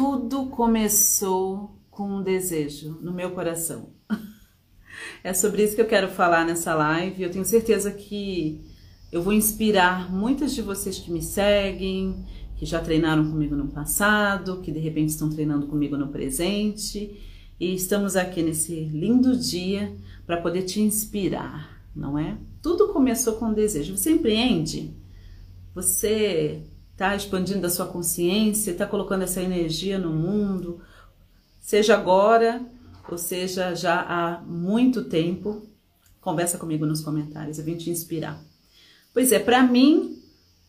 tudo começou com um desejo no meu coração. É sobre isso que eu quero falar nessa live. Eu tenho certeza que eu vou inspirar muitas de vocês que me seguem, que já treinaram comigo no passado, que de repente estão treinando comigo no presente. E estamos aqui nesse lindo dia para poder te inspirar, não é? Tudo começou com um desejo. Você empreende? Você está expandindo a sua consciência, está colocando essa energia no mundo, seja agora ou seja já há muito tempo. Conversa comigo nos comentários, eu vim te inspirar. Pois é, para mim,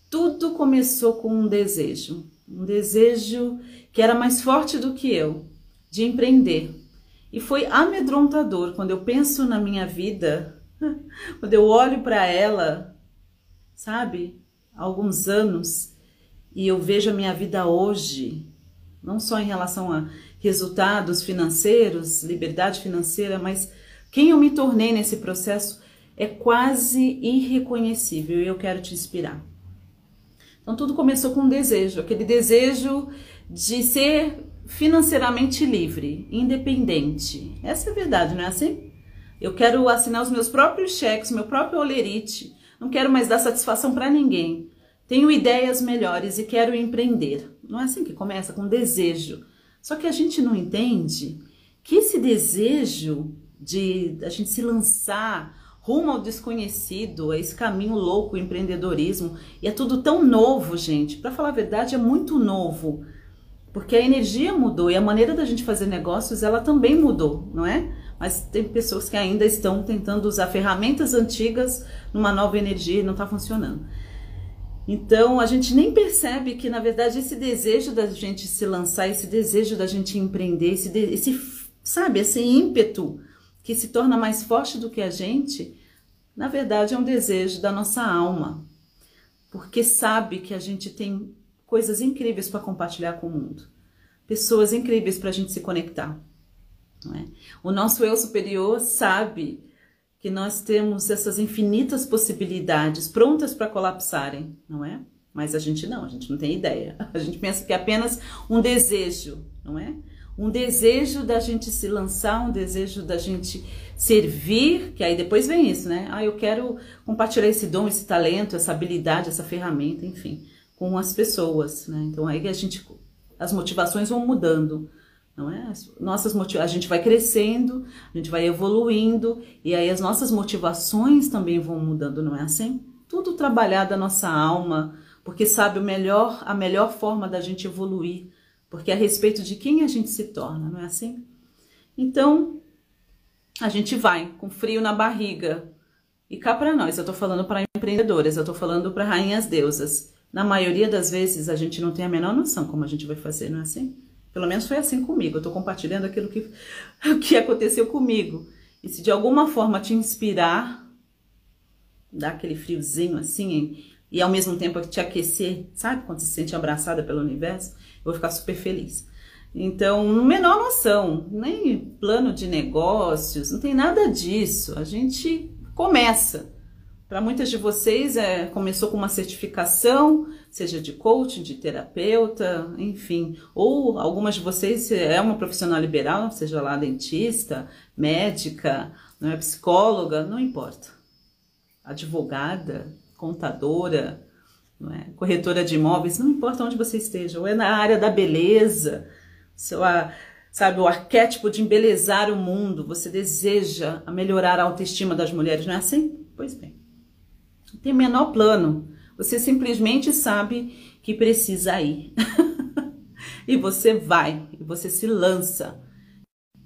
tudo começou com um desejo, um desejo que era mais forte do que eu, de empreender. E foi amedrontador quando eu penso na minha vida, quando eu olho para ela, sabe, há alguns anos, e eu vejo a minha vida hoje, não só em relação a resultados financeiros, liberdade financeira, mas quem eu me tornei nesse processo é quase irreconhecível e eu quero te inspirar. Então tudo começou com um desejo, aquele desejo de ser financeiramente livre, independente. Essa é a verdade, não é assim? Eu quero assinar os meus próprios cheques, meu próprio olerite. Não quero mais dar satisfação para ninguém. Tenho ideias melhores e quero empreender. Não é assim que começa, com desejo. Só que a gente não entende que esse desejo de a gente se lançar rumo ao desconhecido, a esse caminho louco, o empreendedorismo, e é tudo tão novo, gente. Para falar a verdade, é muito novo. Porque a energia mudou e a maneira da gente fazer negócios, ela também mudou, não é? Mas tem pessoas que ainda estão tentando usar ferramentas antigas numa nova energia e não está funcionando. Então a gente nem percebe que, na verdade, esse desejo da gente se lançar, esse desejo da gente empreender, esse, esse sabe, esse ímpeto que se torna mais forte do que a gente, na verdade é um desejo da nossa alma, porque sabe que a gente tem coisas incríveis para compartilhar com o mundo, pessoas incríveis para a gente se conectar. É? O nosso eu superior sabe que nós temos essas infinitas possibilidades prontas para colapsarem, não é? Mas a gente não, a gente não tem ideia. A gente pensa que é apenas um desejo, não é? Um desejo da gente se lançar, um desejo da gente servir, que aí depois vem isso, né? Ah, eu quero compartilhar esse dom, esse talento, essa habilidade, essa ferramenta, enfim, com as pessoas, né? Então aí a gente, as motivações vão mudando não é? Nossas a gente vai crescendo, a gente vai evoluindo e aí as nossas motivações também vão mudando, não é assim? Tudo trabalhar da nossa alma, porque sabe o melhor, a melhor forma da gente evoluir, porque é a respeito de quem a gente se torna, não é assim? Então, a gente vai com frio na barriga. E cá para nós, eu tô falando para empreendedoras, eu tô falando para rainhas deusas. Na maioria das vezes a gente não tem a menor noção como a gente vai fazer, não é assim? Pelo menos foi assim comigo. Eu estou compartilhando aquilo que, que aconteceu comigo. E se de alguma forma te inspirar, dar aquele friozinho assim, e ao mesmo tempo te aquecer, sabe? Quando você se sente abraçada pelo universo, eu vou ficar super feliz. Então, menor noção, nem plano de negócios, não tem nada disso. A gente começa. Para muitas de vocês, é, começou com uma certificação, seja de coaching, de terapeuta, enfim. Ou algumas de vocês é uma profissional liberal, seja lá dentista, médica, não é psicóloga, não importa. Advogada, contadora, é? corretora de imóveis, não importa onde você esteja. Ou é na área da beleza, seu, sabe, o arquétipo de embelezar o mundo. Você deseja melhorar a autoestima das mulheres, não é assim? Pois bem tem menor plano. Você simplesmente sabe que precisa ir. e você vai, e você se lança.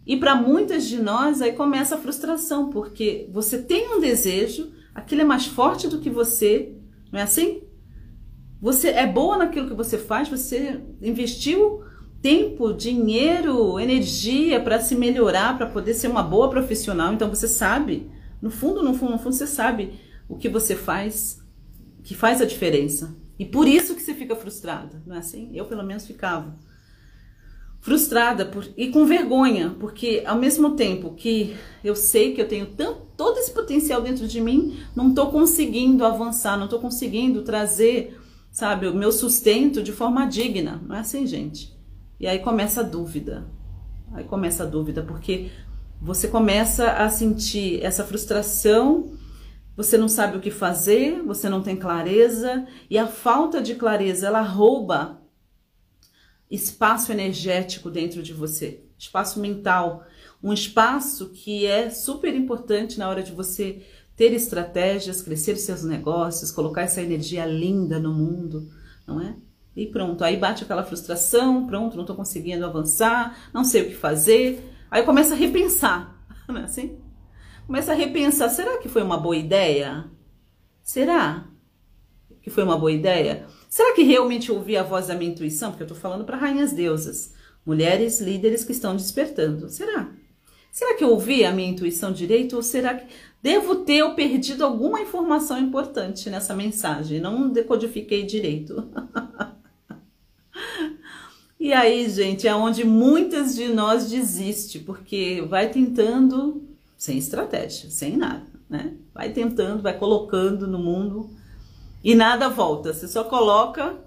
E para muitas de nós aí começa a frustração, porque você tem um desejo, aquilo é mais forte do que você, não é assim? Você é boa naquilo que você faz, você investiu tempo, dinheiro, energia para se melhorar, para poder ser uma boa profissional, então você sabe, no fundo, no fundo, no fundo, você sabe o que você faz que faz a diferença. E por isso que você fica frustrada, não é assim? Eu pelo menos ficava frustrada por, e com vergonha, porque ao mesmo tempo que eu sei que eu tenho tanto, todo esse potencial dentro de mim, não estou conseguindo avançar, não estou conseguindo trazer, sabe, o meu sustento de forma digna. Não é assim, gente? E aí começa a dúvida. Aí começa a dúvida, porque você começa a sentir essa frustração, você não sabe o que fazer, você não tem clareza, e a falta de clareza ela rouba espaço energético dentro de você, espaço mental, um espaço que é super importante na hora de você ter estratégias, crescer seus negócios, colocar essa energia linda no mundo, não é? E pronto, aí bate aquela frustração, pronto, não estou conseguindo avançar, não sei o que fazer. Aí começa a repensar, não é assim? Começa a repensar, será que foi uma boa ideia? Será que foi uma boa ideia? Será que realmente ouvi a voz da minha intuição? Porque eu estou falando para rainhas deusas, mulheres líderes que estão despertando. Será? Será que eu ouvi a minha intuição direito ou será que devo ter perdido alguma informação importante nessa mensagem? Não decodifiquei direito. E aí, gente, é onde muitas de nós desiste, porque vai tentando sem estratégia, sem nada, né? Vai tentando, vai colocando no mundo e nada volta. Você só coloca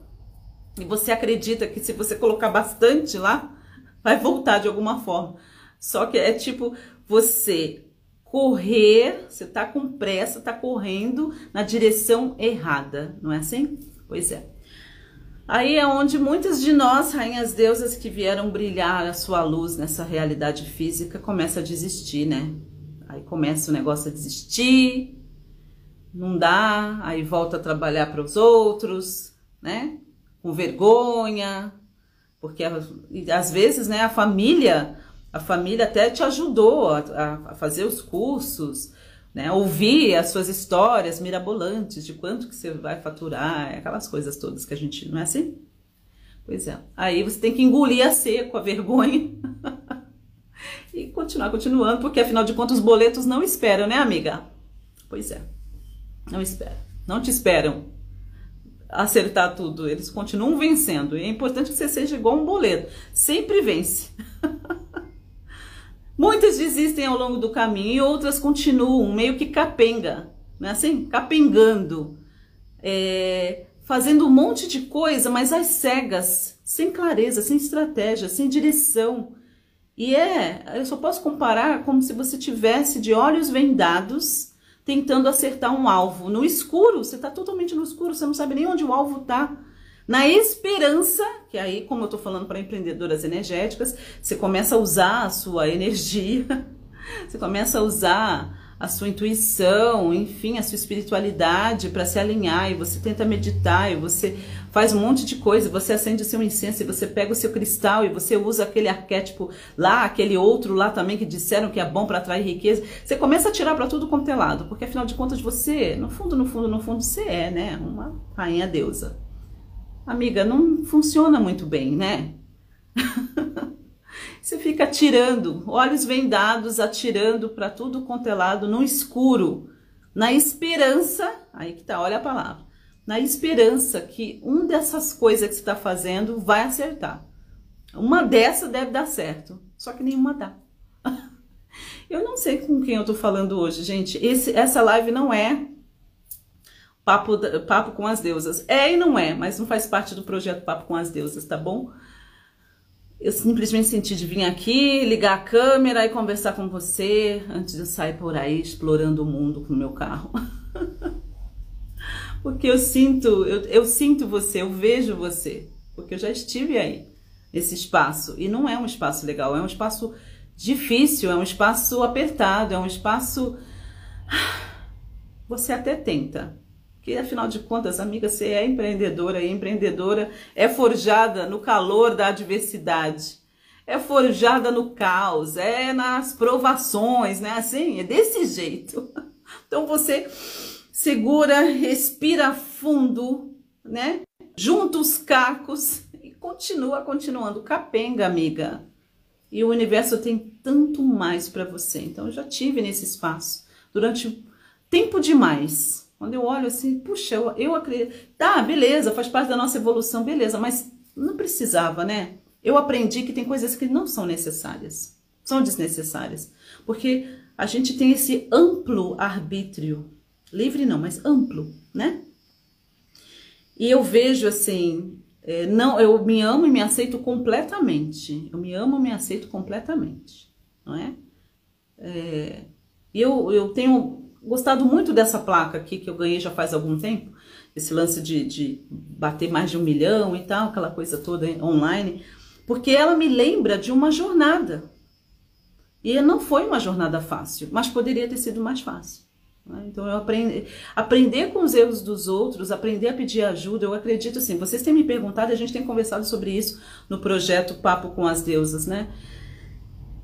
e você acredita que se você colocar bastante lá, vai voltar de alguma forma. Só que é tipo você correr, você tá com pressa, tá correndo na direção errada, não é assim? Pois é. Aí é onde muitas de nós, rainhas deusas que vieram brilhar a sua luz nessa realidade física, começa a desistir, né? Aí começa o negócio a desistir, não dá, aí volta a trabalhar para os outros, né? Com vergonha, porque às vezes, né, a família, a família até te ajudou a, a fazer os cursos, né? Ouvir as suas histórias mirabolantes de quanto que você vai faturar, aquelas coisas todas que a gente não é assim? Pois é. Aí você tem que engolir a seco a vergonha e continuar continuando, porque afinal de contas os boletos não esperam, né, amiga? Pois é. Não esperam. Não te esperam acertar tudo. Eles continuam vencendo. E é importante que você seja igual um boleto. Sempre vence. Muitas desistem ao longo do caminho e outras continuam meio que capenga, né? Assim, capengando, é, fazendo um monte de coisa, mas às cegas, sem clareza, sem estratégia, sem direção. E é, eu só posso comparar como se você tivesse de olhos vendados tentando acertar um alvo no escuro. Você está totalmente no escuro, você não sabe nem onde o alvo está na esperança, que aí, como eu estou falando para empreendedoras energéticas, você começa a usar a sua energia, você começa a usar a sua intuição, enfim, a sua espiritualidade para se alinhar, e você tenta meditar, e você faz um monte de coisa, você acende o seu incenso, e você pega o seu cristal, e você usa aquele arquétipo lá, aquele outro lá também que disseram que é bom para atrair riqueza. Você começa a tirar para tudo quanto é lado, porque afinal de contas você, no fundo, no fundo, no fundo, você é, né, uma rainha deusa amiga, não funciona muito bem, né? Você fica atirando, olhos vendados, atirando para tudo quanto é lado, no escuro, na esperança, aí que tá, olha a palavra, na esperança que um dessas coisas que você está fazendo vai acertar. Uma dessa deve dar certo, só que nenhuma dá. Eu não sei com quem eu tô falando hoje, gente. Esse, essa live não é Papo, Papo com as Deusas. É e não é, mas não faz parte do projeto Papo com as Deusas, tá bom? Eu simplesmente senti de vir aqui, ligar a câmera e conversar com você antes de sair por aí explorando o mundo com o meu carro. porque eu sinto, eu, eu sinto você, eu vejo você, porque eu já estive aí, nesse espaço. E não é um espaço legal, é um espaço difícil, é um espaço apertado, é um espaço. Você até tenta, que afinal de contas, amiga, você é empreendedora e empreendedora é forjada no calor da adversidade, é forjada no caos, é nas provações, né? Assim, é desse jeito. Então você segura, respira fundo, né? Junta os cacos e continua continuando capenga, amiga. E o universo tem tanto mais para você. Então eu já tive nesse espaço durante tempo demais quando eu olho assim, puxa, eu, eu acredito. Tá, beleza, faz parte da nossa evolução, beleza, mas não precisava, né? Eu aprendi que tem coisas que não são necessárias, são desnecessárias. Porque a gente tem esse amplo arbítrio, livre não, mas amplo, né? E eu vejo assim, é, não, eu me amo e me aceito completamente. Eu me amo e me aceito completamente, não é? é eu, eu tenho gostado muito dessa placa aqui que eu ganhei já faz algum tempo, esse lance de, de bater mais de um milhão e tal, aquela coisa toda online, porque ela me lembra de uma jornada. E não foi uma jornada fácil, mas poderia ter sido mais fácil. Né? Então, eu aprendi, aprender com os erros dos outros, aprender a pedir ajuda, eu acredito assim, vocês têm me perguntado, a gente tem conversado sobre isso no projeto Papo com as Deusas, né?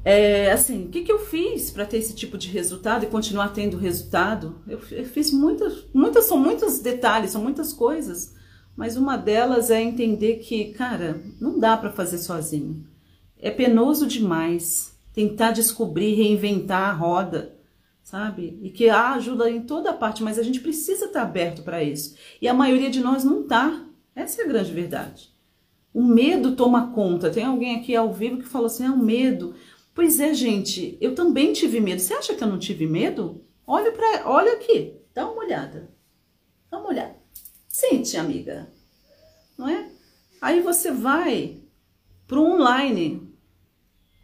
É, assim, o que, que eu fiz para ter esse tipo de resultado e continuar tendo resultado? Eu, eu fiz muitas, muitas, são muitos detalhes, são muitas coisas, mas uma delas é entender que, cara, não dá para fazer sozinho. É penoso demais tentar descobrir, reinventar a roda sabe? E que há ajuda em toda parte, mas a gente precisa estar aberto para isso. E a maioria de nós não está. Essa é a grande verdade. O medo toma conta. Tem alguém aqui ao vivo que falou assim: é ah, o medo. Pois é, gente, eu também tive medo. Você acha que eu não tive medo? Olha para, olha aqui, dá uma olhada. Dá uma olhada. Sente, amiga. Não é? Aí você vai para o online.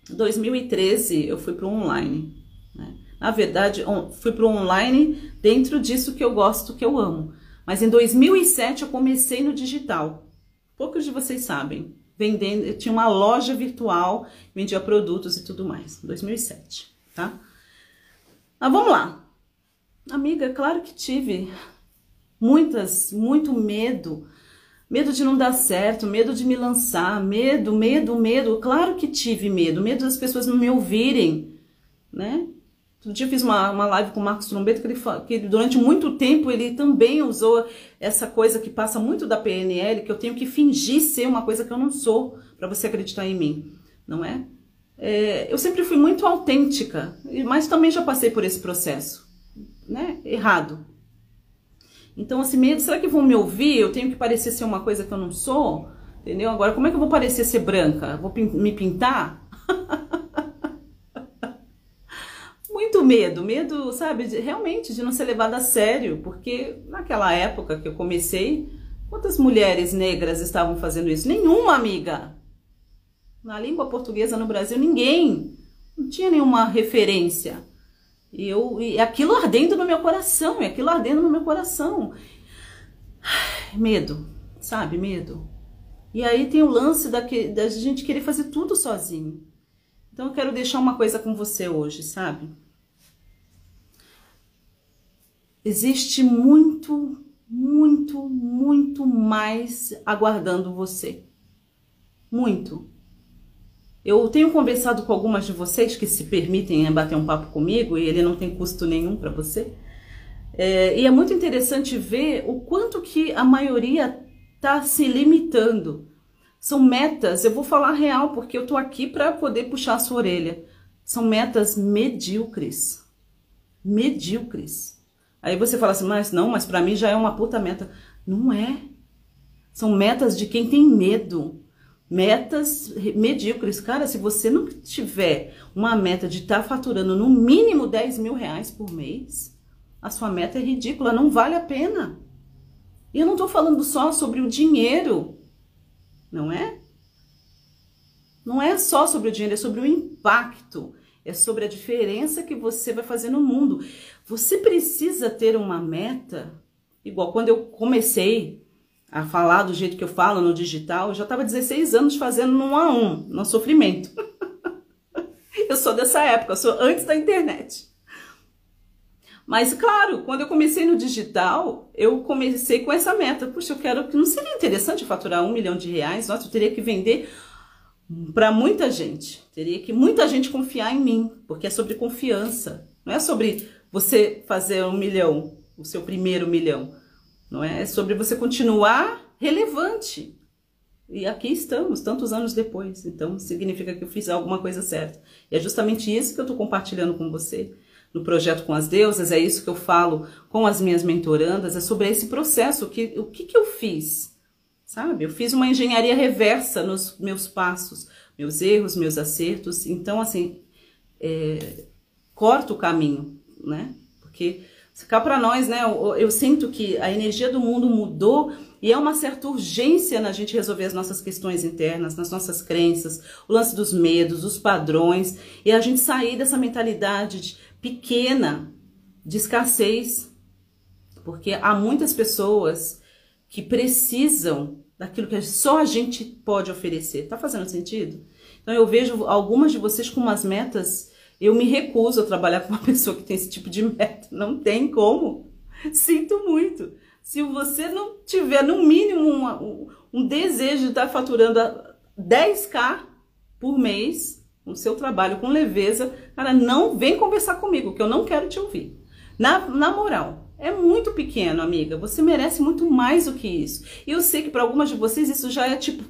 2013 eu fui para o online. Na verdade, fui para o online dentro disso que eu gosto, que eu amo. Mas em 2007 eu comecei no digital. Poucos de vocês sabem. Vendendo, eu tinha uma loja virtual, vendia produtos e tudo mais. 2007, tá? Mas vamos lá. Amiga, claro que tive muitas, muito medo. Medo de não dar certo, medo de me lançar, medo, medo, medo. Claro que tive medo, medo das pessoas não me ouvirem, né? Outro dia fiz uma, uma live com o Marcos Trombeto que ele, que durante muito tempo ele também usou essa coisa que passa muito da PNL, que eu tenho que fingir ser uma coisa que eu não sou, para você acreditar em mim, não é? é? Eu sempre fui muito autêntica, mas também já passei por esse processo, né? Errado. Então, assim, medo, será que vão me ouvir? Eu tenho que parecer ser uma coisa que eu não sou? Entendeu? Agora, como é que eu vou parecer ser branca? Vou me pintar? muito medo, medo, sabe, de, realmente de não ser levada a sério, porque naquela época que eu comecei, quantas mulheres negras estavam fazendo isso? Nenhuma, amiga. Na língua portuguesa no Brasil, ninguém. Não tinha nenhuma referência. E, eu, e aquilo ardendo no meu coração, e aquilo ardendo no meu coração. Medo, sabe, medo. E aí tem o lance da, que, da gente querer fazer tudo sozinho. Então eu quero deixar uma coisa com você hoje, sabe? Existe muito, muito, muito mais aguardando você. Muito. Eu tenho conversado com algumas de vocês que se permitem bater um papo comigo e ele não tem custo nenhum para você. É, e é muito interessante ver o quanto que a maioria está se limitando. São metas, eu vou falar real porque eu tô aqui para poder puxar a sua orelha. São metas medíocres. Medíocres. Aí você fala assim, mas não, mas para mim já é uma puta meta. Não é. São metas de quem tem medo. Metas medíocres. Cara, se você não tiver uma meta de estar tá faturando no mínimo 10 mil reais por mês, a sua meta é ridícula, não vale a pena. E eu não estou falando só sobre o dinheiro, não é? Não é só sobre o dinheiro, é sobre o impacto é sobre a diferença que você vai fazer no mundo. Você precisa ter uma meta, igual quando eu comecei a falar do jeito que eu falo no digital, eu já estava 16 anos fazendo no a um, no sofrimento. eu sou dessa época, eu sou antes da internet. Mas, claro, quando eu comecei no digital, eu comecei com essa meta. Puxa, eu quero. Não seria interessante faturar um milhão de reais? Nossa, eu teria que vender para muita gente. Teria que muita gente confiar em mim, porque é sobre confiança. Não é sobre você fazer um milhão, o seu primeiro milhão. Não é? É sobre você continuar relevante. E aqui estamos, tantos anos depois. Então, significa que eu fiz alguma coisa certa. E é justamente isso que eu estou compartilhando com você no projeto com as deusas. É isso que eu falo com as minhas mentorandas. É sobre esse processo. Que, o que, que eu fiz? Sabe? Eu fiz uma engenharia reversa nos meus passos, meus erros, meus acertos. Então, assim, é, corta o caminho, né? Porque cá para nós, né? Eu, eu, sinto que a energia do mundo mudou E é uma certa urgência na gente resolver as nossas questões internas, nas nossas crenças, o lance dos medos, dos padrões, e a gente sair dessa mentalidade pequena de escassez. Porque há muitas pessoas que precisam daquilo que só a gente pode oferecer. Tá fazendo sentido? Então eu vejo algumas de vocês com umas metas. Eu me recuso a trabalhar com uma pessoa que tem esse tipo de meta. Não tem como. Sinto muito. Se você não tiver, no mínimo, um, um, desejo de estar faturando 10k por mês no seu trabalho com leveza, cara, não vem conversar comigo, que eu não quero te ouvir. Na, na moral, é muito pequeno, amiga. Você merece muito mais do que isso. E eu sei que para algumas de vocês isso já é tipo.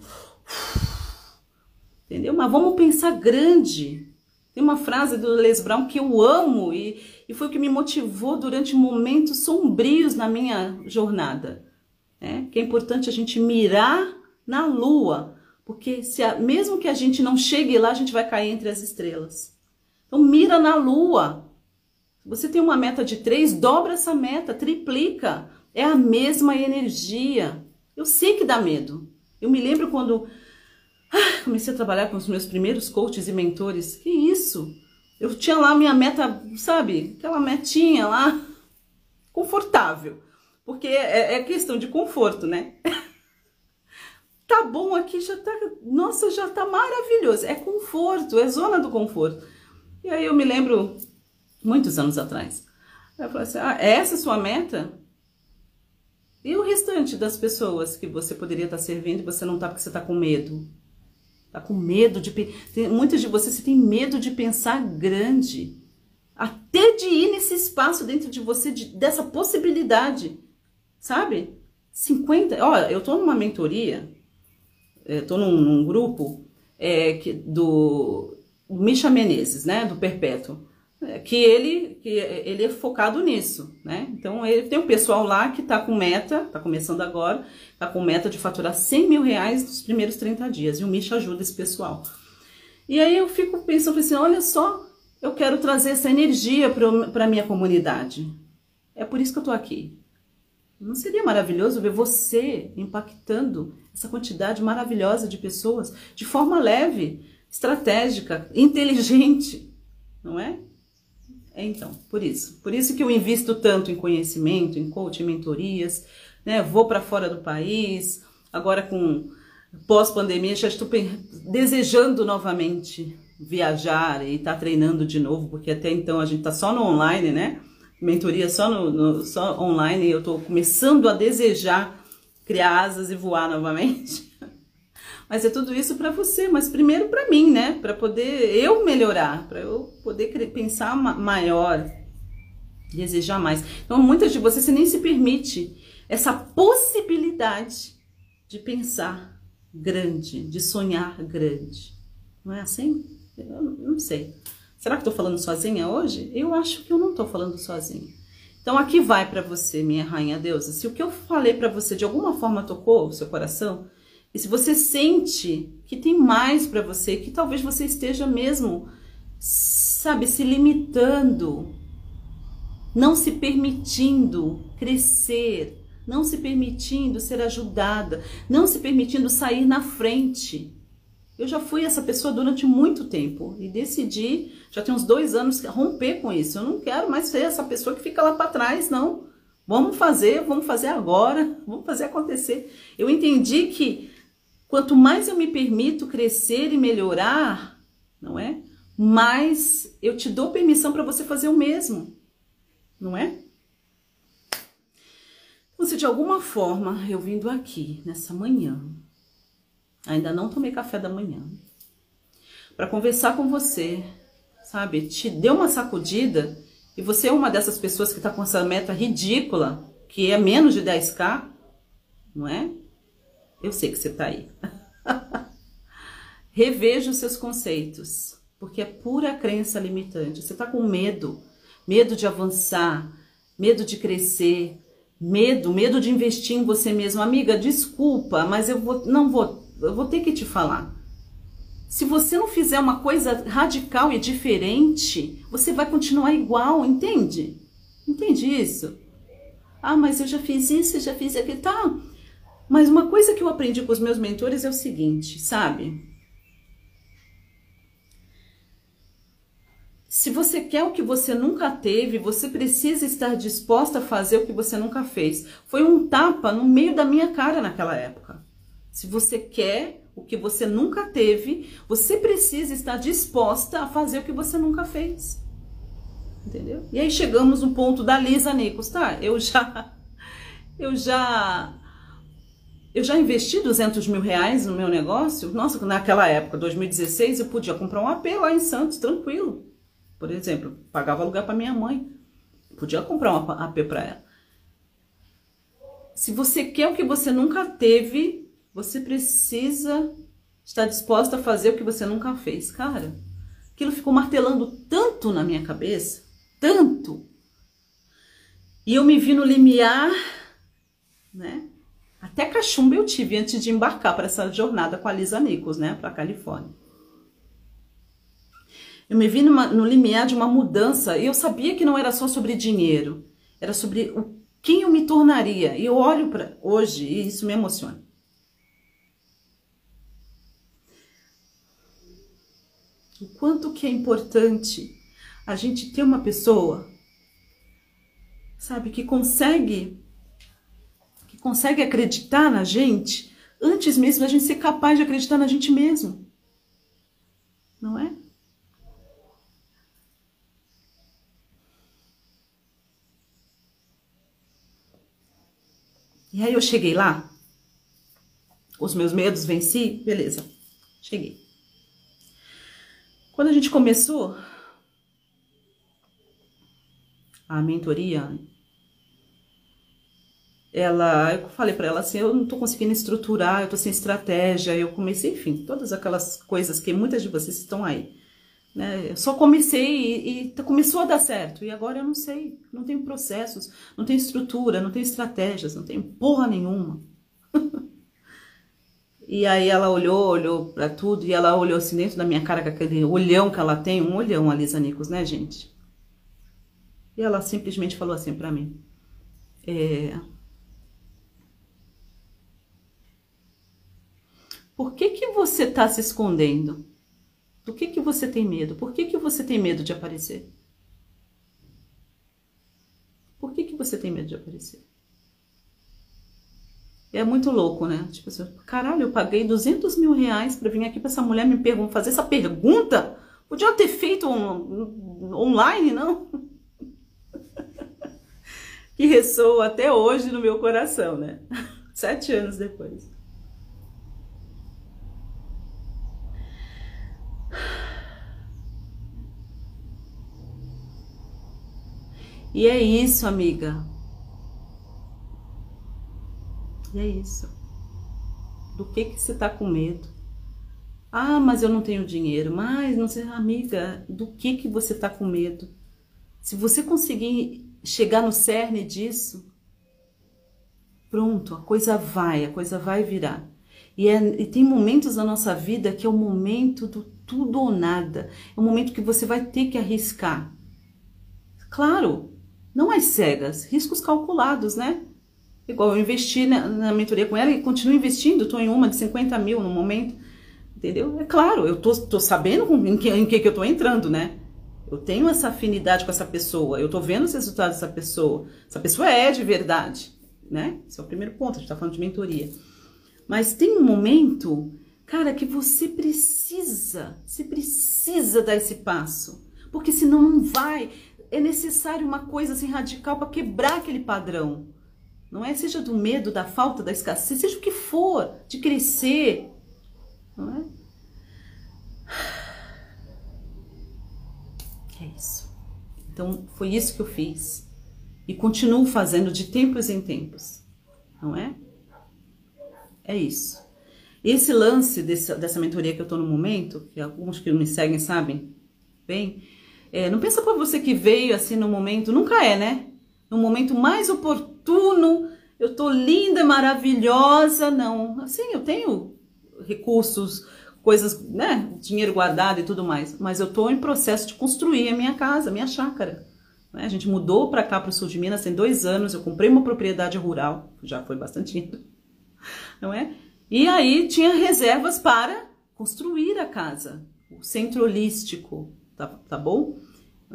Entendeu? Mas vamos pensar grande. Tem uma frase do Les Brown que eu amo e, e foi o que me motivou durante momentos sombrios na minha jornada. Né? Que é importante a gente mirar na lua, porque se a, mesmo que a gente não chegue lá, a gente vai cair entre as estrelas. Então mira na lua. Você tem uma meta de três, dobra essa meta, triplica. É a mesma energia. Eu sei que dá medo. Eu me lembro quando ah, comecei a trabalhar com os meus primeiros coaches e mentores. Que isso? Eu tinha lá minha meta, sabe? Aquela metinha lá, confortável. Porque é, é questão de conforto, né? tá bom aqui, já tá. Nossa, já tá maravilhoso. É conforto, é zona do conforto. E aí eu me lembro, muitos anos atrás, eu falei assim: ah, é essa a sua meta? E o restante das pessoas que você poderia estar servindo e você não tá porque você tá com medo? Tá com medo de. Tem, muitas de vocês você tem medo de pensar grande. Até de ir nesse espaço dentro de você, de, dessa possibilidade. Sabe? 50. Olha, eu tô numa mentoria, é, tô num, num grupo é, que, do Misha Menezes, né? Do Perpétuo. É, que ele, que ele é focado nisso, né? Então ele tem um pessoal lá que tá com meta, tá começando agora, tá com meta de faturar 100 mil reais nos primeiros 30 dias. E o Misha ajuda esse pessoal. E aí eu fico pensando assim, olha só, eu quero trazer essa energia para a minha comunidade. É por isso que eu tô aqui. Não seria maravilhoso ver você impactando essa quantidade maravilhosa de pessoas de forma leve, estratégica, inteligente, não é? É, então, por isso. Por isso que eu invisto tanto em conhecimento, em coaching, mentorias, né? Vou para fora do país, agora com pós-pandemia já estou desejando novamente viajar e estar tá treinando de novo, porque até então a gente está só no online, né? Mentoria só no, no só online e eu estou começando a desejar criar asas e voar novamente. Mas é tudo isso para você, mas primeiro para mim, né? Para poder eu melhorar, para eu poder pensar maior, desejar mais. Então, muitas de vocês você nem se permite essa possibilidade de pensar grande, de sonhar grande. Não é assim? Eu não sei. Será que estou falando sozinha hoje? Eu acho que eu não estou falando sozinha. Então aqui vai para você, minha rainha deusa. Se o que eu falei para você de alguma forma tocou o seu coração, e se você sente que tem mais para você, que talvez você esteja mesmo, sabe, se limitando, não se permitindo crescer, não se permitindo ser ajudada, não se permitindo sair na frente. Eu já fui essa pessoa durante muito tempo e decidi, já tem uns dois anos, romper com isso. Eu não quero mais ser essa pessoa que fica lá para trás, não. Vamos fazer, vamos fazer agora, vamos fazer acontecer. Eu entendi que Quanto mais eu me permito crescer e melhorar, não é? Mais eu te dou permissão para você fazer o mesmo, não é? Então, se de alguma forma eu vindo aqui nessa manhã, ainda não tomei café da manhã, para conversar com você, sabe? Te deu uma sacudida e você é uma dessas pessoas que está com essa meta ridícula, que é menos de 10k, não é? Eu sei que você tá aí. Reveja os seus conceitos, porque é pura crença limitante. Você tá com medo, medo de avançar, medo de crescer, medo, medo de investir em você mesmo. Amiga, desculpa, mas eu vou, não vou, eu vou ter que te falar. Se você não fizer uma coisa radical e diferente, você vai continuar igual, entende? Entende isso? Ah, mas eu já fiz isso, já fiz aquilo. Tá, Mas uma coisa que eu aprendi com os meus mentores é o seguinte, sabe? Se você quer o que você nunca teve, você precisa estar disposta a fazer o que você nunca fez. Foi um tapa no meio da minha cara naquela época. Se você quer o que você nunca teve, você precisa estar disposta a fazer o que você nunca fez. Entendeu? E aí chegamos no ponto da Lisa Nicos, tá? Eu já, eu já, eu já investi 200 mil reais no meu negócio. Nossa, naquela época, 2016, eu podia comprar um AP lá em Santos, tranquilo. Por exemplo, pagava aluguel para minha mãe. Podia comprar um AP para ela. Se você quer o que você nunca teve, você precisa estar disposta a fazer o que você nunca fez. Cara, aquilo ficou martelando tanto na minha cabeça tanto. E eu me vi no limiar, né? Até cachumba eu tive antes de embarcar para essa jornada com a Lisa Nichols, né, para Califórnia. Eu me vi numa, no limiar de uma mudança e eu sabia que não era só sobre dinheiro, era sobre o, quem eu me tornaria. E eu olho para hoje e isso me emociona. O quanto que é importante a gente ter uma pessoa, sabe, que consegue consegue acreditar na gente antes mesmo da gente ser capaz de acreditar na gente mesmo. Não é? E aí eu cheguei lá, os meus medos venci, beleza, cheguei. Quando a gente começou, a mentoria, ela, eu falei para ela assim, eu não tô conseguindo estruturar, eu tô sem estratégia, eu comecei, enfim, todas aquelas coisas que muitas de vocês estão aí, né? Eu só comecei e, e começou a dar certo, e agora eu não sei, não tenho processos, não tenho estrutura, não tenho estratégias, não tenho porra nenhuma. e aí ela olhou, olhou para tudo, e ela olhou assim dentro da minha cara com aquele olhão que ela tem, um olhão, a Lisa Nicos, né, gente? E ela simplesmente falou assim para mim: é, Por que, que você está se escondendo? Do que, que você tem medo? Por que, que você tem medo de aparecer? Por que, que você tem medo de aparecer? É muito louco, né? Tipo assim, caralho, eu paguei 200 mil reais para vir aqui para essa mulher me perguntar, fazer essa pergunta? Podia ter feito um, online, não? que ressoa até hoje no meu coração, né? Sete anos depois. E é isso, amiga. E é isso. Do que que você tá com medo? Ah, mas eu não tenho dinheiro. Mas não sei, amiga, do que que você tá com medo? Se você conseguir chegar no cerne disso, pronto, a coisa vai, a coisa vai virar. E, é, e, tem momentos da nossa vida que é o momento do tudo ou nada. É o momento que você vai ter que arriscar. Claro, não às cegas, riscos calculados, né? Igual eu investi na, na mentoria com ela e continuo investindo, estou em uma de 50 mil no momento. Entendeu? É claro, eu tô, tô sabendo em que, em que, que eu tô entrando, né? Eu tenho essa afinidade com essa pessoa, eu tô vendo os resultados dessa pessoa. Essa pessoa é de verdade, né? Esse é o primeiro ponto, a gente tá falando de mentoria. Mas tem um momento, cara, que você precisa, você precisa dar esse passo. Porque senão não vai. É necessário uma coisa assim radical para quebrar aquele padrão. Não é? Seja do medo, da falta, da escassez, seja o que for, de crescer. Não é? É isso. Então, foi isso que eu fiz. E continuo fazendo de tempos em tempos. Não é? É isso. Esse lance desse, dessa mentoria que eu tô no momento, que alguns que me seguem sabem bem, é, não pensa para você que veio assim no momento, nunca é, né? No momento mais oportuno, eu tô linda, maravilhosa, não. Assim, eu tenho recursos, coisas, né, dinheiro guardado e tudo mais. Mas eu estou em processo de construir a minha casa, a minha chácara. Né? A gente mudou para cá, para o sul de Minas, tem dois anos. Eu comprei uma propriedade rural, já foi bastante não é? E aí tinha reservas para construir a casa, o centro holístico, tá, tá bom?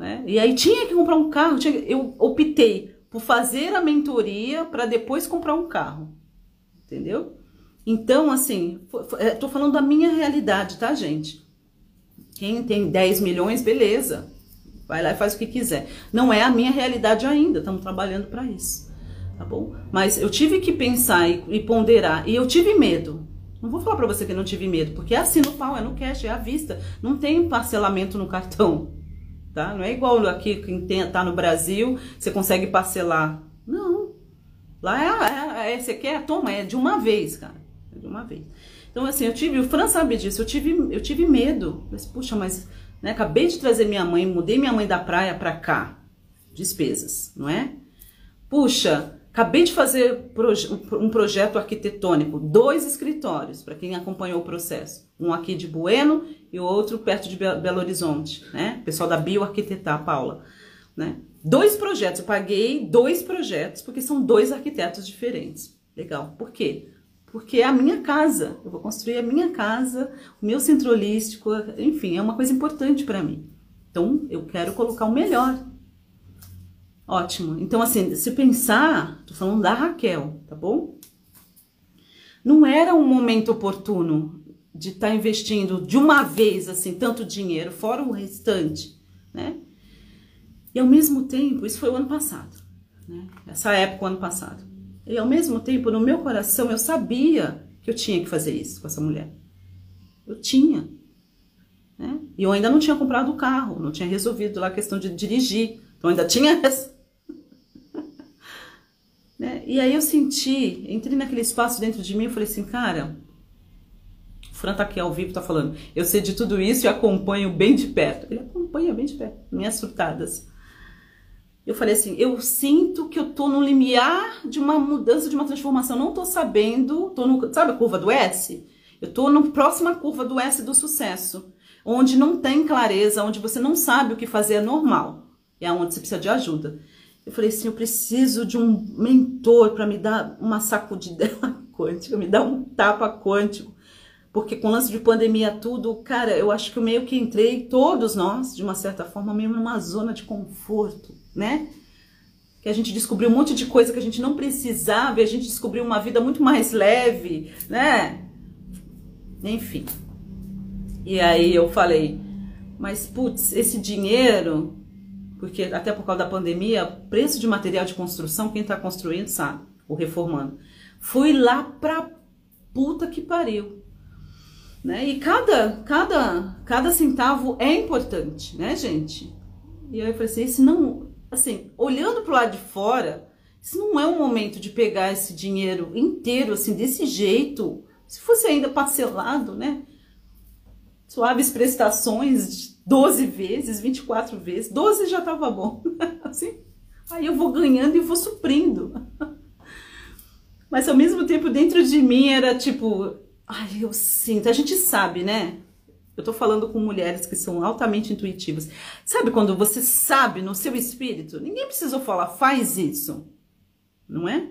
É? E aí tinha que comprar um carro, tinha, eu optei por fazer a mentoria para depois comprar um carro, entendeu? Então, assim, estou falando da minha realidade, tá, gente? Quem tem 10 milhões, beleza, vai lá e faz o que quiser. Não é a minha realidade ainda, estamos trabalhando para isso, tá bom? Mas eu tive que pensar e, e ponderar, e eu tive medo. Não vou falar para você que não tive medo, porque é assim no pau, é no cash, é à vista. Não tem parcelamento no cartão tá? Não é igual aqui quem tá no Brasil, você consegue parcelar. Não. Lá é, é, é, você quer, toma, é de uma vez, cara. É de uma vez. Então, assim, eu tive, o Fran sabe disso, eu tive, eu tive medo. Mas, puxa, mas, né, acabei de trazer minha mãe, mudei minha mãe da praia pra cá. Despesas, não é? Puxa, acabei de fazer um projeto arquitetônico, dois escritórios, para quem acompanhou o processo. Um aqui de Bueno e o outro perto de Belo Horizonte, né? Pessoal da Bioarquitetar, Paula, né? Dois projetos, eu paguei dois projetos, porque são dois arquitetos diferentes. Legal. Por quê? Porque é a minha casa. Eu vou construir a minha casa, o meu centro holístico, enfim, é uma coisa importante para mim. Então, eu quero colocar o melhor. Ótimo. Então, assim, se pensar, tô falando da Raquel, tá bom? Não era um momento oportuno de estar tá investindo de uma vez assim tanto dinheiro, fora o restante, né? E ao mesmo tempo, isso foi o ano passado, né? Essa época, o ano passado. E ao mesmo tempo, no meu coração, eu sabia que eu tinha que fazer isso com essa mulher. Eu tinha. Né? E eu ainda não tinha comprado o carro, não tinha resolvido lá a questão de dirigir. Então ainda tinha essa. Né? E aí eu senti, entrei naquele espaço dentro de mim e falei assim, cara, Fran tá aqui ao vivo, tá falando. Eu sei de tudo isso e acompanho bem de perto. Ele acompanha bem de perto, minhas surtadas. Eu falei assim, eu sinto que eu tô no limiar de uma mudança, de uma transformação. Não tô sabendo, tô no, sabe a curva do S? Eu tô na próxima curva do S do sucesso, onde não tem clareza, onde você não sabe o que fazer é normal. É onde você precisa de ajuda. Eu falei assim, eu preciso de um mentor para me dar uma sacudida quântica, me dar um tapa quântico porque com o lance de pandemia tudo, cara, eu acho que eu meio que entrei, todos nós, de uma certa forma, meio numa zona de conforto, né? Que a gente descobriu um monte de coisa que a gente não precisava e a gente descobriu uma vida muito mais leve, né? Enfim. E aí eu falei, mas putz, esse dinheiro, porque até por causa da pandemia, preço de material de construção, quem tá construindo sabe, ou reformando. Fui lá pra puta que pariu né? E cada, cada, cada centavo é importante, né, gente? E aí eu falei assim, isso não, assim, olhando pro lado de fora, isso não é um momento de pegar esse dinheiro inteiro, assim, desse jeito. Se fosse ainda parcelado, né? Suaves prestações, 12 vezes, 24 vezes, 12 já tava bom, assim. Aí eu vou ganhando e vou suprindo. Mas ao mesmo tempo, dentro de mim era tipo, Ai, eu sinto. A gente sabe, né? Eu tô falando com mulheres que são altamente intuitivas. Sabe quando você sabe no seu espírito? Ninguém precisou falar, faz isso. Não é?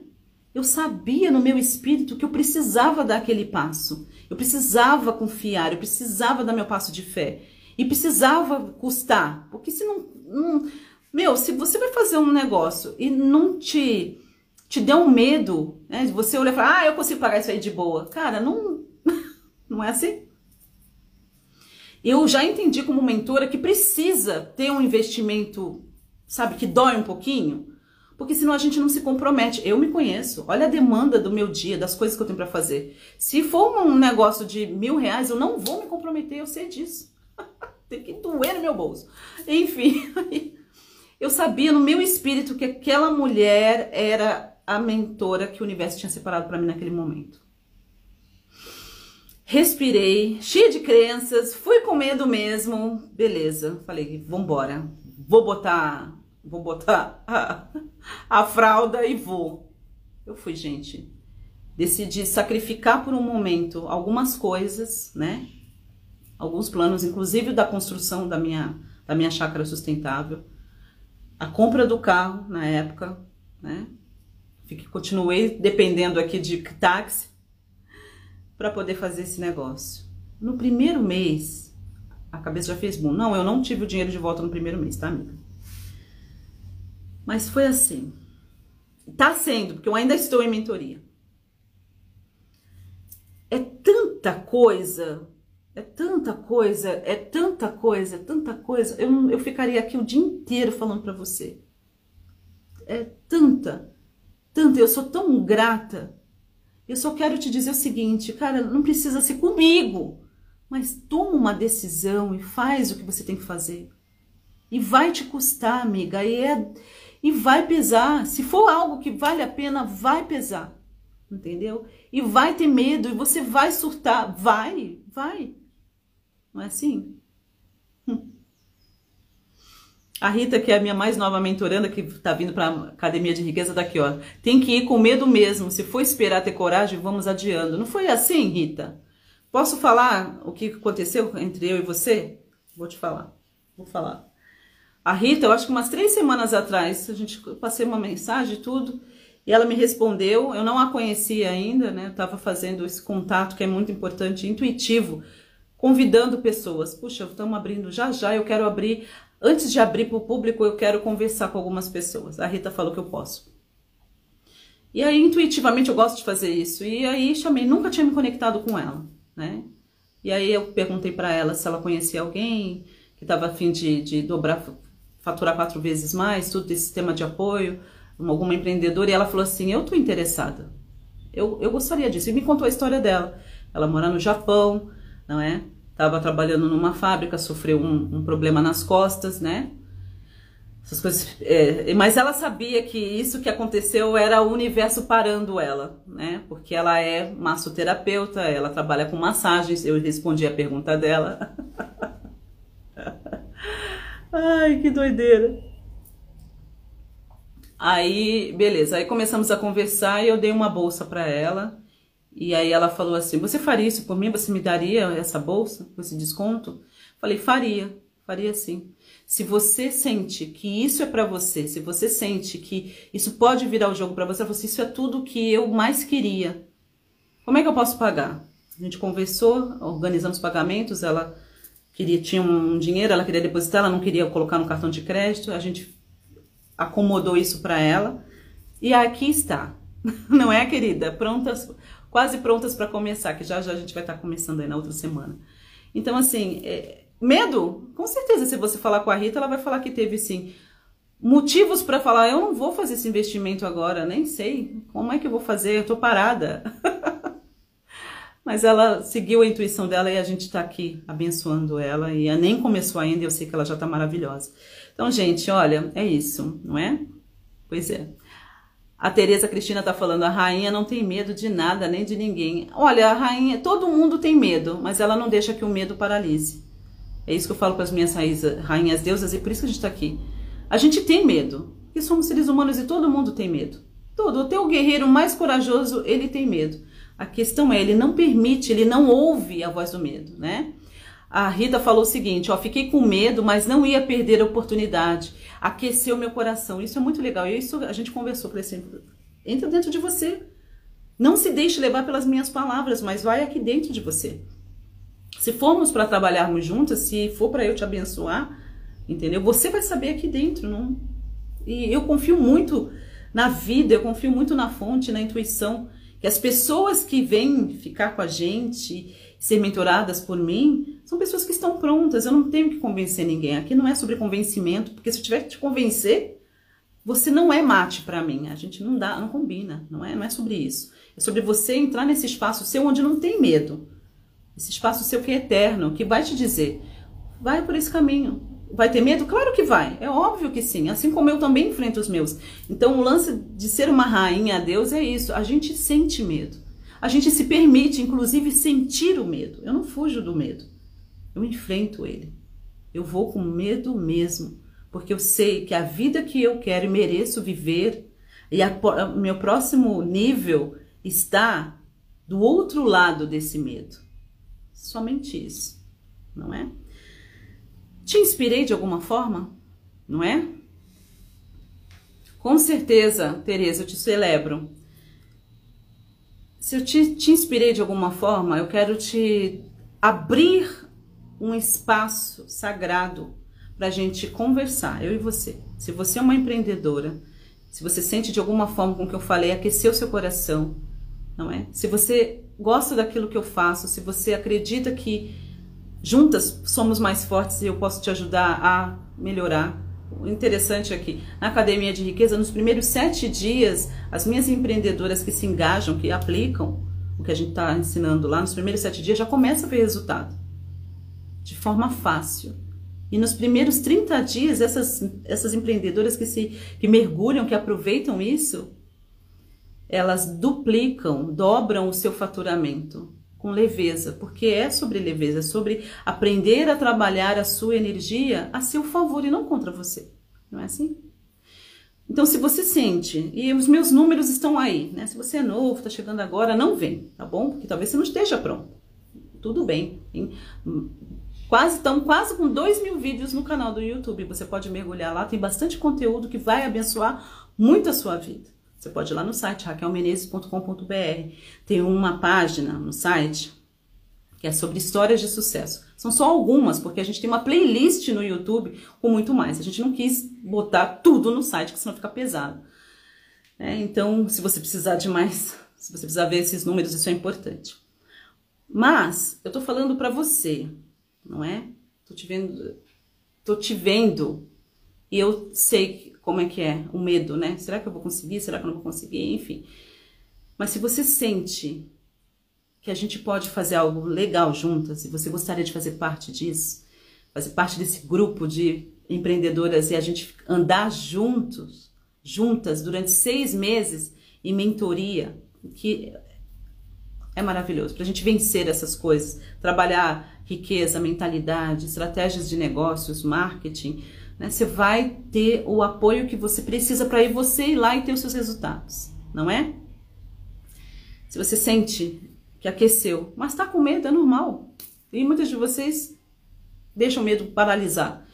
Eu sabia no meu espírito que eu precisava dar aquele passo. Eu precisava confiar, eu precisava dar meu passo de fé. E precisava custar. Porque se não. não meu, se você vai fazer um negócio e não te te der um medo, né? Você olha e fala, ah, eu consigo pagar isso aí de boa. Cara, não, não é assim? Eu já entendi como mentora que precisa ter um investimento, sabe, que dói um pouquinho, porque senão a gente não se compromete. Eu me conheço, olha a demanda do meu dia, das coisas que eu tenho para fazer. Se for um negócio de mil reais, eu não vou me comprometer, eu sei disso. Tem que doer no meu bolso. Enfim, eu sabia no meu espírito que aquela mulher era a mentora que o universo tinha separado para mim naquele momento respirei, cheia de crenças, fui com medo mesmo, beleza. Falei, vambora, vou botar, vou botar a, a fralda e vou. Eu fui, gente. Decidi sacrificar por um momento algumas coisas, né? Alguns planos, inclusive da construção da minha, da minha chácara sustentável. A compra do carro na época, né? Fiquei, continuei dependendo aqui de táxi para poder fazer esse negócio. No primeiro mês, a cabeça já fez boom. Não, eu não tive o dinheiro de volta no primeiro mês, tá, amiga? Mas foi assim. Tá sendo, porque eu ainda estou em mentoria. É tanta coisa, é tanta coisa, é tanta coisa, é tanta coisa. Eu, eu ficaria aqui o dia inteiro falando para você. É tanta, tanta. Eu sou tão grata. Eu só quero te dizer o seguinte, cara, não precisa ser comigo, mas toma uma decisão e faz o que você tem que fazer. E vai te custar, amiga, e, é, e vai pesar. Se for algo que vale a pena, vai pesar entendeu? E vai ter medo, e você vai surtar, vai, vai. Não é assim? Hum. A Rita, que é a minha mais nova mentoranda, que tá vindo para Academia de Riqueza, daqui, ó. Tem que ir com medo mesmo. Se for esperar ter coragem, vamos adiando. Não foi assim, Rita? Posso falar o que aconteceu entre eu e você? Vou te falar. Vou falar. A Rita, eu acho que umas três semanas atrás, a gente passei uma mensagem e tudo. E ela me respondeu, eu não a conhecia ainda, né? Estava fazendo esse contato que é muito importante, intuitivo, convidando pessoas. Puxa, estamos abrindo já já, eu quero abrir. Antes de abrir para o público, eu quero conversar com algumas pessoas. A Rita falou que eu posso. E aí, intuitivamente, eu gosto de fazer isso. E aí, chamei, nunca tinha me conectado com ela, né? E aí, eu perguntei para ela se ela conhecia alguém que estava afim de, de dobrar, faturar quatro vezes mais, tudo esse sistema de apoio alguma empreendedora, e ela falou assim: Eu tô interessada. Eu, eu gostaria disso. E me contou a história dela. Ela mora no Japão, não é? Tava trabalhando numa fábrica, sofreu um, um problema nas costas, né? Essas coisas. É, mas ela sabia que isso que aconteceu era o universo parando ela, né? Porque ela é massoterapeuta, ela trabalha com massagens. Eu respondi a pergunta dela. Ai, que doideira. Aí, beleza. Aí começamos a conversar e eu dei uma bolsa para ela. E aí ela falou assim: Você faria isso por mim? Você me daria essa bolsa, esse desconto? Falei: Faria, faria sim. Se você sente que isso é para você, se você sente que isso pode virar o jogo para você, você, isso é tudo que eu mais queria. Como é que eu posso pagar? A gente conversou, organizamos pagamentos, ela queria tinha um dinheiro, ela queria depositar, ela não queria colocar no cartão de crédito, a gente acomodou isso para ela. E aqui está, não é, querida? Prontas, quase prontas para começar, que já já a gente vai estar tá começando aí na outra semana. Então, assim, é, medo? Com certeza, se você falar com a Rita, ela vai falar que teve sim motivos para falar: eu não vou fazer esse investimento agora, nem sei como é que eu vou fazer, eu tô parada. Mas ela seguiu a intuição dela e a gente está aqui abençoando ela. E ela nem começou ainda, eu sei que ela já está maravilhosa. Então, gente, olha, é isso, não é? Pois é. A Tereza Cristina tá falando, a rainha não tem medo de nada, nem de ninguém. Olha, a rainha, todo mundo tem medo, mas ela não deixa que o medo paralise. É isso que eu falo com as minhas rainhas deusas e por isso que a gente tá aqui. A gente tem medo, porque somos seres humanos e todo mundo tem medo. Todo, até o guerreiro mais corajoso, ele tem medo. A questão é, ele não permite, ele não ouve a voz do medo, né? A Rita falou o seguinte, ó, fiquei com medo, mas não ia perder a oportunidade. Aqueceu meu coração. Isso é muito legal. E isso a gente conversou, falei assim, entra dentro de você. Não se deixe levar pelas minhas palavras, mas vai aqui dentro de você. Se formos para trabalharmos juntas, se for para eu te abençoar, entendeu? Você vai saber aqui dentro, não? E eu confio muito na vida, eu confio muito na fonte, na intuição, que as pessoas que vêm ficar com a gente ser mentoradas por mim, são pessoas que estão prontas. Eu não tenho que convencer ninguém. Aqui não é sobre convencimento, porque se eu tiver que te convencer, você não é mate para mim. A gente não dá, não combina. Não é, não é sobre isso. É sobre você entrar nesse espaço seu onde não tem medo. Esse espaço seu que é eterno, que vai te dizer, vai por esse caminho. Vai ter medo? Claro que vai. É óbvio que sim. Assim como eu também enfrento os meus. Então, o lance de ser uma rainha a Deus é isso. A gente sente medo. A gente se permite, inclusive, sentir o medo. Eu não fujo do medo. Eu enfrento ele. Eu vou com medo mesmo, porque eu sei que a vida que eu quero e mereço viver e o meu próximo nível está do outro lado desse medo. Somente isso, não é? Te inspirei de alguma forma, não é? Com certeza, Tereza, eu te celebro se eu te, te inspirei de alguma forma, eu quero te abrir um espaço sagrado para a gente conversar, eu e você. Se você é uma empreendedora, se você sente de alguma forma com o que eu falei, aqueceu seu coração, não é? Se você gosta daquilo que eu faço, se você acredita que juntas somos mais fortes e eu posso te ajudar a melhorar. Interessante aqui, na Academia de Riqueza, nos primeiros sete dias, as minhas empreendedoras que se engajam, que aplicam o que a gente está ensinando lá, nos primeiros sete dias já começa a ver resultado. De forma fácil. E nos primeiros 30 dias, essas, essas empreendedoras que se que mergulham, que aproveitam isso, elas duplicam, dobram o seu faturamento com leveza, porque é sobre leveza, é sobre aprender a trabalhar a sua energia a seu favor e não contra você. Não é assim? Então, se você sente, e os meus números estão aí, né? Se você é novo, está chegando agora, não vem, tá bom? Porque talvez você não esteja pronto. Tudo bem. Hein? Quase estão quase com 2 mil vídeos no canal do YouTube. Você pode mergulhar lá, tem bastante conteúdo que vai abençoar muito a sua vida. Você pode ir lá no site raquelmenezes.com.br. Tem uma página no site que é sobre histórias de sucesso. São só algumas, porque a gente tem uma playlist no YouTube com muito mais. A gente não quis botar tudo no site, porque senão fica pesado. É, então, se você precisar de mais, se você precisar ver esses números, isso é importante. Mas eu tô falando para você, não é? Tô te vendo, tô te vendo e eu sei como é que é o medo, né? Será que eu vou conseguir? Será que eu não vou conseguir? Enfim. Mas se você sente que a gente pode fazer algo legal juntas e você gostaria de fazer parte disso, fazer parte desse grupo de empreendedoras e a gente andar juntos, juntas durante seis meses em mentoria, que é maravilhoso, para a gente vencer essas coisas, trabalhar riqueza, mentalidade, estratégias de negócios, marketing, né? Você vai ter o apoio que você precisa para ir você ir lá e ter os seus resultados, não é? Se você sente que aqueceu, mas está com medo, é normal. E muitos de vocês deixam o medo paralisar.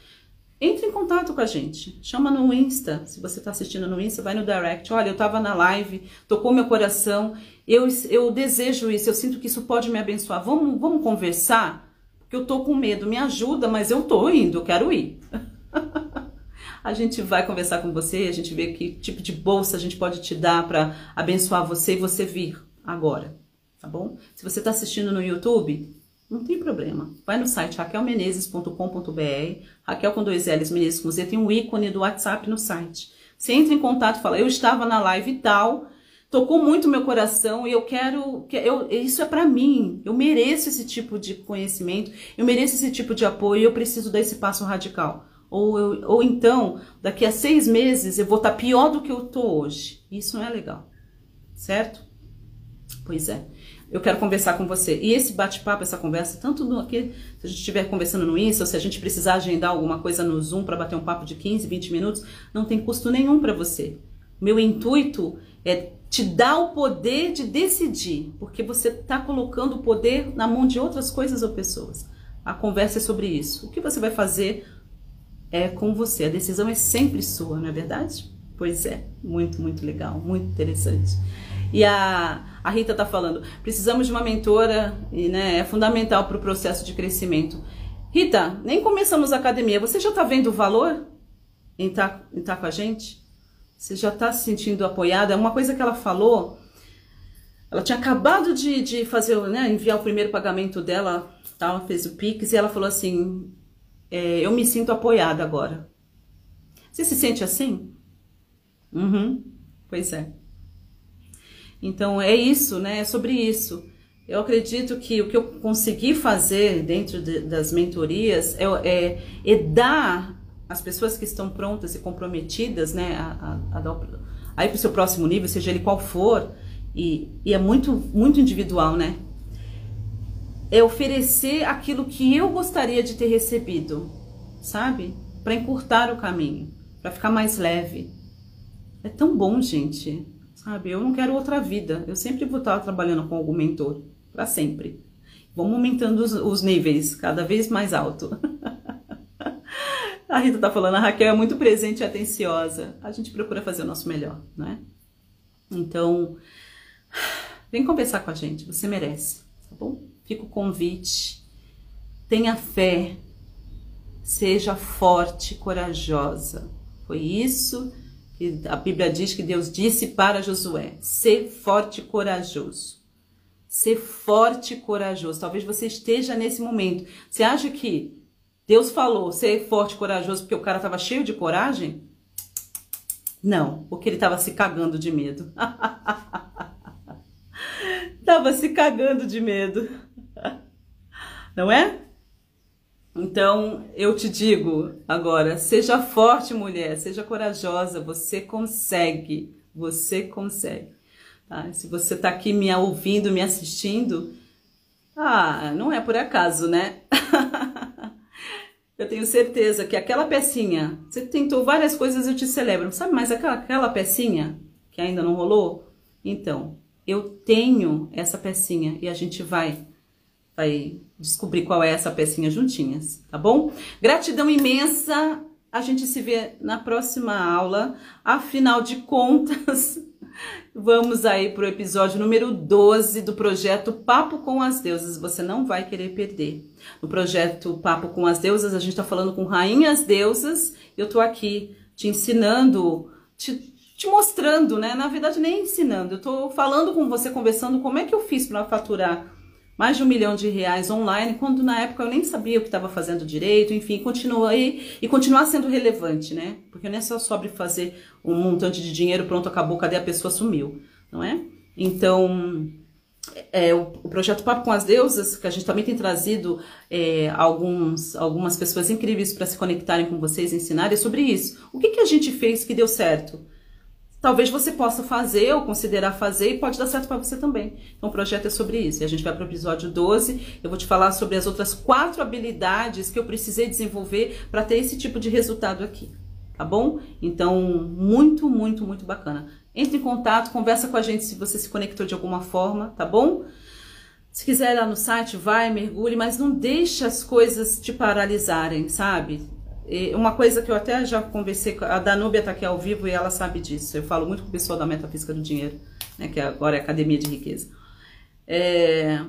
Entre em contato com a gente. Chama no Insta. Se você está assistindo no Insta, vai no direct. Olha, eu estava na live, tocou meu coração. Eu, eu desejo isso, eu sinto que isso pode me abençoar. Vamos, vamos conversar? Porque eu tô com medo. Me ajuda, mas eu tô indo, eu quero ir. a gente vai conversar com você, a gente vê que tipo de bolsa a gente pode te dar para abençoar você e você vir agora, tá bom? Se você está assistindo no YouTube, não tem problema. Vai no site raquelmenezes.com.br, Raquel com dois L's, Menezes com Z, tem um ícone do WhatsApp no site. Você entra em contato e fala, eu estava na live e tal, tocou muito meu coração e eu quero que eu isso é para mim. Eu mereço esse tipo de conhecimento, eu mereço esse tipo de apoio, eu preciso dar esse passo radical. Ou, eu, ou então, daqui a seis meses eu vou estar tá pior do que eu tô hoje. Isso não é legal, certo? Pois é. Eu quero conversar com você. E esse bate-papo, essa conversa, tanto no, aqui, se a gente estiver conversando no Insta, ou se a gente precisar agendar alguma coisa no Zoom para bater um papo de 15, 20 minutos, não tem custo nenhum para você. Meu intuito é te dar o poder de decidir, porque você está colocando o poder na mão de outras coisas ou pessoas. A conversa é sobre isso. O que você vai fazer é com você. A decisão é sempre sua, não é verdade? Pois é, muito, muito legal, muito interessante. E a, a Rita está falando, precisamos de uma mentora e né, é fundamental para o processo de crescimento. Rita, nem começamos a academia, você já está vendo o valor em estar tá, tá com a gente? Você já está se sentindo apoiada? É uma coisa que ela falou, ela tinha acabado de, de fazer, né, enviar o primeiro pagamento dela, tal, fez o Pix, e ela falou assim, é, eu me sinto apoiada agora. Você se sente assim? Uhum, pois é. Então é isso, né? É sobre isso. Eu acredito que o que eu consegui fazer dentro de, das mentorias é, é, é, dar às pessoas que estão prontas e comprometidas, né, a, a, a dar, aí para o seu próximo nível, seja ele qual for, e, e é muito, muito individual, né? É oferecer aquilo que eu gostaria de ter recebido, sabe? Para encurtar o caminho, para ficar mais leve. É tão bom, gente, sabe? Eu não quero outra vida. Eu sempre vou estar trabalhando com algum mentor, para sempre. Vamos aumentando os, os, níveis, cada vez mais alto. a Rita tá falando, a Raquel é muito presente e atenciosa. A gente procura fazer o nosso melhor, né? Então, Vem conversar com a gente, você merece, tá bom? Fica o convite. Tenha fé. Seja forte, corajosa. Foi isso que a Bíblia diz que Deus disse para Josué: ser forte e corajoso. Ser forte e corajoso. Talvez você esteja nesse momento. Você acha que Deus falou ser forte e corajoso porque o cara estava cheio de coragem? Não, porque ele estava se cagando de medo. Tava se cagando de medo. Não é? Então, eu te digo agora, seja forte, mulher, seja corajosa, você consegue, você consegue. Tá? Se você está aqui me ouvindo, me assistindo, ah, não é por acaso, né? eu tenho certeza que aquela pecinha, você tentou várias coisas, eu te celebro, sabe mais aquela, aquela pecinha que ainda não rolou? Então, eu tenho essa pecinha e a gente vai vai descobrir qual é essa pecinha juntinhas, tá bom? Gratidão imensa. A gente se vê na próxima aula. Afinal de contas, vamos aí pro episódio número 12 do projeto Papo com as Deusas. Você não vai querer perder. No projeto Papo com as Deusas, a gente tá falando com rainhas deusas. Eu tô aqui te ensinando, te te mostrando, né? Na verdade, nem ensinando. Eu tô falando com você, conversando como é que eu fiz para faturar mais de um milhão de reais online, quando na época eu nem sabia o que estava fazendo direito, enfim, continuei e continuar sendo relevante, né? Porque não é só sobre fazer um montante de dinheiro, pronto, acabou, cadê a pessoa sumiu, não é? Então, é, o, o, projeto Papo com as Deusas, que a gente também tem trazido é, alguns, algumas pessoas incríveis para se conectarem com vocês, ensinarem, é sobre isso. O que, que a gente fez que deu certo? Talvez você possa fazer ou considerar fazer e pode dar certo para você também. Então o projeto é sobre isso. E a gente vai para o episódio 12. Eu vou te falar sobre as outras quatro habilidades que eu precisei desenvolver para ter esse tipo de resultado aqui. Tá bom? Então, muito, muito, muito bacana. Entre em contato, conversa com a gente se você se conectou de alguma forma, tá bom? Se quiser ir lá no site, vai, mergulhe, mas não deixe as coisas te paralisarem, sabe? Uma coisa que eu até já conversei, a Danúbia está aqui ao vivo e ela sabe disso. Eu falo muito com o pessoal da Metafísica do Dinheiro, né, que agora é Academia de Riqueza. É...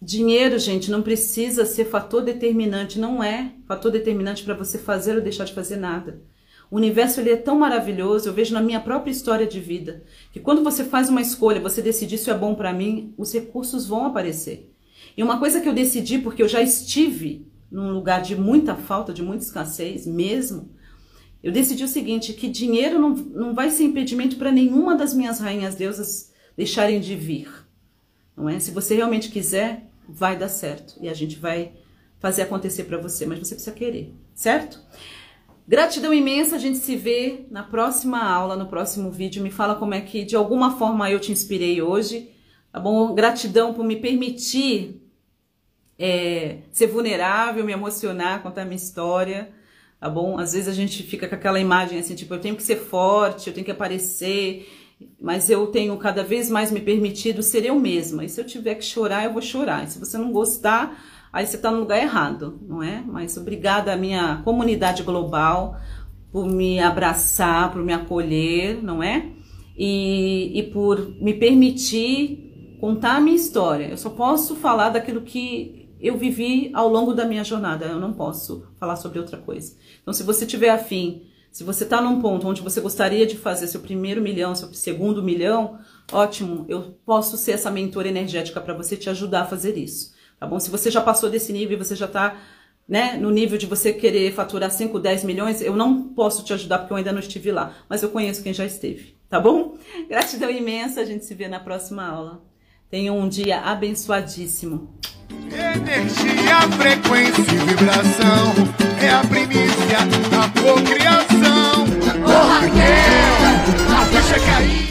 Dinheiro, gente, não precisa ser fator determinante, não é fator determinante para você fazer ou deixar de fazer nada. O universo ele é tão maravilhoso, eu vejo na minha própria história de vida, que quando você faz uma escolha, você decide isso é bom para mim, os recursos vão aparecer. E uma coisa que eu decidi, porque eu já estive num lugar de muita falta, de muita escassez mesmo, eu decidi o seguinte, que dinheiro não, não vai ser impedimento para nenhuma das minhas rainhas deusas deixarem de vir. Não é? Se você realmente quiser, vai dar certo e a gente vai fazer acontecer para você, mas você precisa querer, certo? Gratidão imensa, a gente se vê na próxima aula, no próximo vídeo. Me fala como é que de alguma forma eu te inspirei hoje, tá bom? Gratidão por me permitir é, ser vulnerável, me emocionar, contar minha história, tá bom? Às vezes a gente fica com aquela imagem assim, tipo, eu tenho que ser forte, eu tenho que aparecer, mas eu tenho cada vez mais me permitido ser eu mesma. E se eu tiver que chorar, eu vou chorar. E se você não gostar, aí você está no lugar errado, não é? Mas obrigada à minha comunidade global por me abraçar, por me acolher, não é? E, e por me permitir contar a minha história. Eu só posso falar daquilo que eu vivi ao longo da minha jornada, eu não posso falar sobre outra coisa. Então, se você tiver afim, se você está num ponto onde você gostaria de fazer seu primeiro milhão, seu segundo milhão, ótimo, eu posso ser essa mentora energética para você te ajudar a fazer isso, tá bom? Se você já passou desse nível e você já está né, no nível de você querer faturar 5, 10 milhões, eu não posso te ajudar porque eu ainda não estive lá, mas eu conheço quem já esteve, tá bom? Gratidão imensa, a gente se vê na próxima aula. Tenham um dia abençoadíssimo. Energia, frequência e vibração é a primícia da cocriação. Ô Raquel, a ficha caiu.